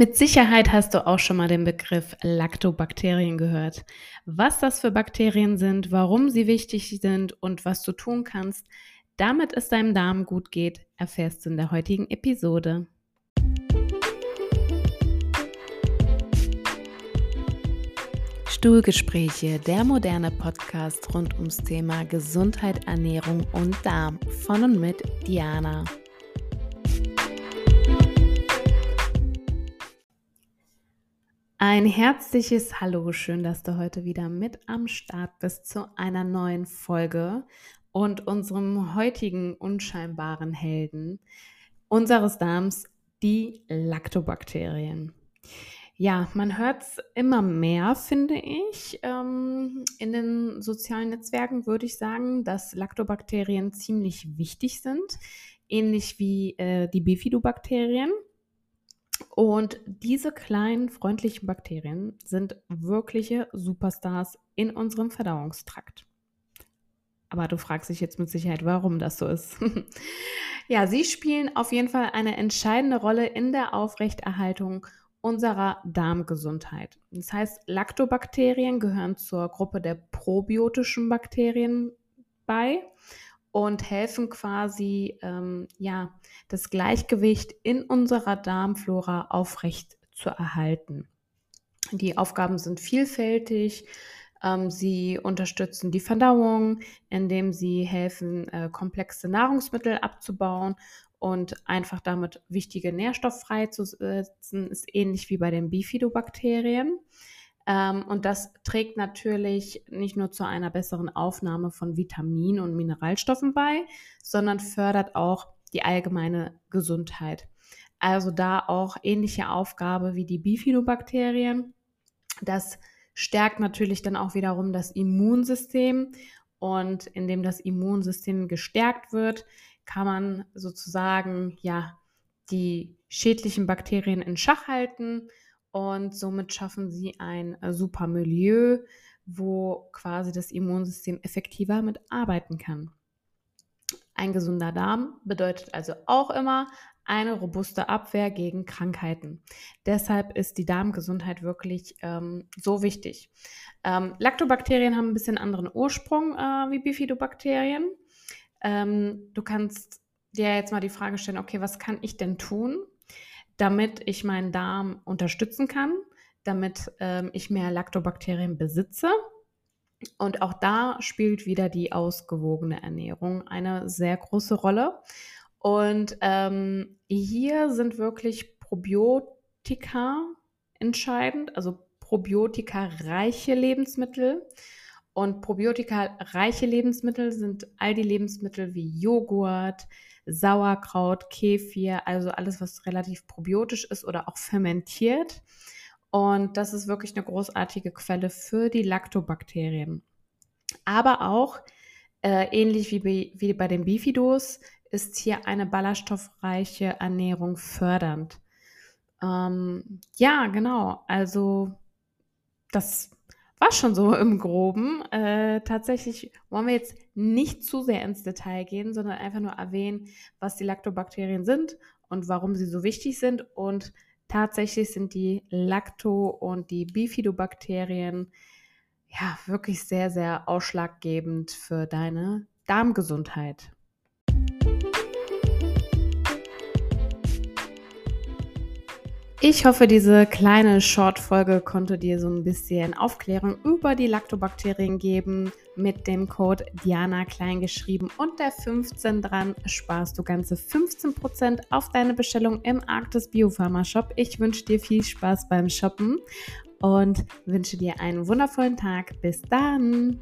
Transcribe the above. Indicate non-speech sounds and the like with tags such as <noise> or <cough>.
Mit Sicherheit hast du auch schon mal den Begriff Lactobakterien gehört. Was das für Bakterien sind, warum sie wichtig sind und was du tun kannst, damit es deinem Darm gut geht, erfährst du in der heutigen Episode. Stuhlgespräche, der moderne Podcast rund ums Thema Gesundheit, Ernährung und Darm von und mit Diana. Ein herzliches Hallo, schön, dass du heute wieder mit am Start bist zu einer neuen Folge und unserem heutigen unscheinbaren Helden unseres Darms, die Lactobakterien. Ja, man hört es immer mehr, finde ich. Ähm, in den sozialen Netzwerken würde ich sagen, dass Lactobakterien ziemlich wichtig sind, ähnlich wie äh, die Bifidobakterien. Und diese kleinen freundlichen Bakterien sind wirkliche Superstars in unserem Verdauungstrakt. Aber du fragst dich jetzt mit Sicherheit, warum das so ist. <laughs> ja, sie spielen auf jeden Fall eine entscheidende Rolle in der Aufrechterhaltung unserer Darmgesundheit. Das heißt, Lactobakterien gehören zur Gruppe der probiotischen Bakterien bei und helfen quasi, ähm, ja, das Gleichgewicht in unserer Darmflora aufrecht zu erhalten. Die Aufgaben sind vielfältig. Ähm, sie unterstützen die Verdauung, indem sie helfen, äh, komplexe Nahrungsmittel abzubauen und einfach damit wichtige Nährstoffe freizusetzen, ist ähnlich wie bei den Bifidobakterien. Ähm, und das trägt natürlich nicht nur zu einer besseren Aufnahme von Vitaminen und Mineralstoffen bei, sondern fördert auch die allgemeine Gesundheit. Also da auch ähnliche Aufgabe wie die Bifidobakterien. Das stärkt natürlich dann auch wiederum das Immunsystem und indem das Immunsystem gestärkt wird, kann man sozusagen ja die schädlichen Bakterien in Schach halten und somit schaffen sie ein äh, super Milieu, wo quasi das Immunsystem effektiver mitarbeiten kann. Ein gesunder Darm bedeutet also auch immer eine robuste Abwehr gegen Krankheiten. Deshalb ist die Darmgesundheit wirklich ähm, so wichtig. Ähm, Lactobakterien haben ein bisschen anderen Ursprung äh, wie Bifidobakterien. Ähm, du kannst dir jetzt mal die Frage stellen, okay, was kann ich denn tun, damit ich meinen Darm unterstützen kann, damit ähm, ich mehr Lactobakterien besitze. Und auch da spielt wieder die ausgewogene Ernährung eine sehr große Rolle. Und ähm, hier sind wirklich Probiotika entscheidend, also Probiotika-reiche Lebensmittel. Und Probiotika-reiche Lebensmittel sind all die Lebensmittel wie Joghurt, Sauerkraut, Kefir, also alles, was relativ probiotisch ist oder auch fermentiert. Und das ist wirklich eine großartige Quelle für die Lactobakterien. Aber auch, äh, ähnlich wie wie bei den Bifidos, ist hier eine ballaststoffreiche Ernährung fördernd. Ähm, ja, genau. Also das war schon so im Groben. Äh, tatsächlich wollen wir jetzt nicht zu sehr ins Detail gehen, sondern einfach nur erwähnen, was die Lactobakterien sind und warum sie so wichtig sind. Und tatsächlich sind die Lacto- und die Bifidobakterien ja wirklich sehr, sehr ausschlaggebend für deine Darmgesundheit. Ich hoffe, diese kleine Short-Folge konnte dir so ein bisschen Aufklärung über die Lactobakterien geben. Mit dem Code Diana klein geschrieben und der 15 dran sparst du ganze 15% auf deine Bestellung im Arktis Biopharma Shop. Ich wünsche dir viel Spaß beim Shoppen und wünsche dir einen wundervollen Tag. Bis dann!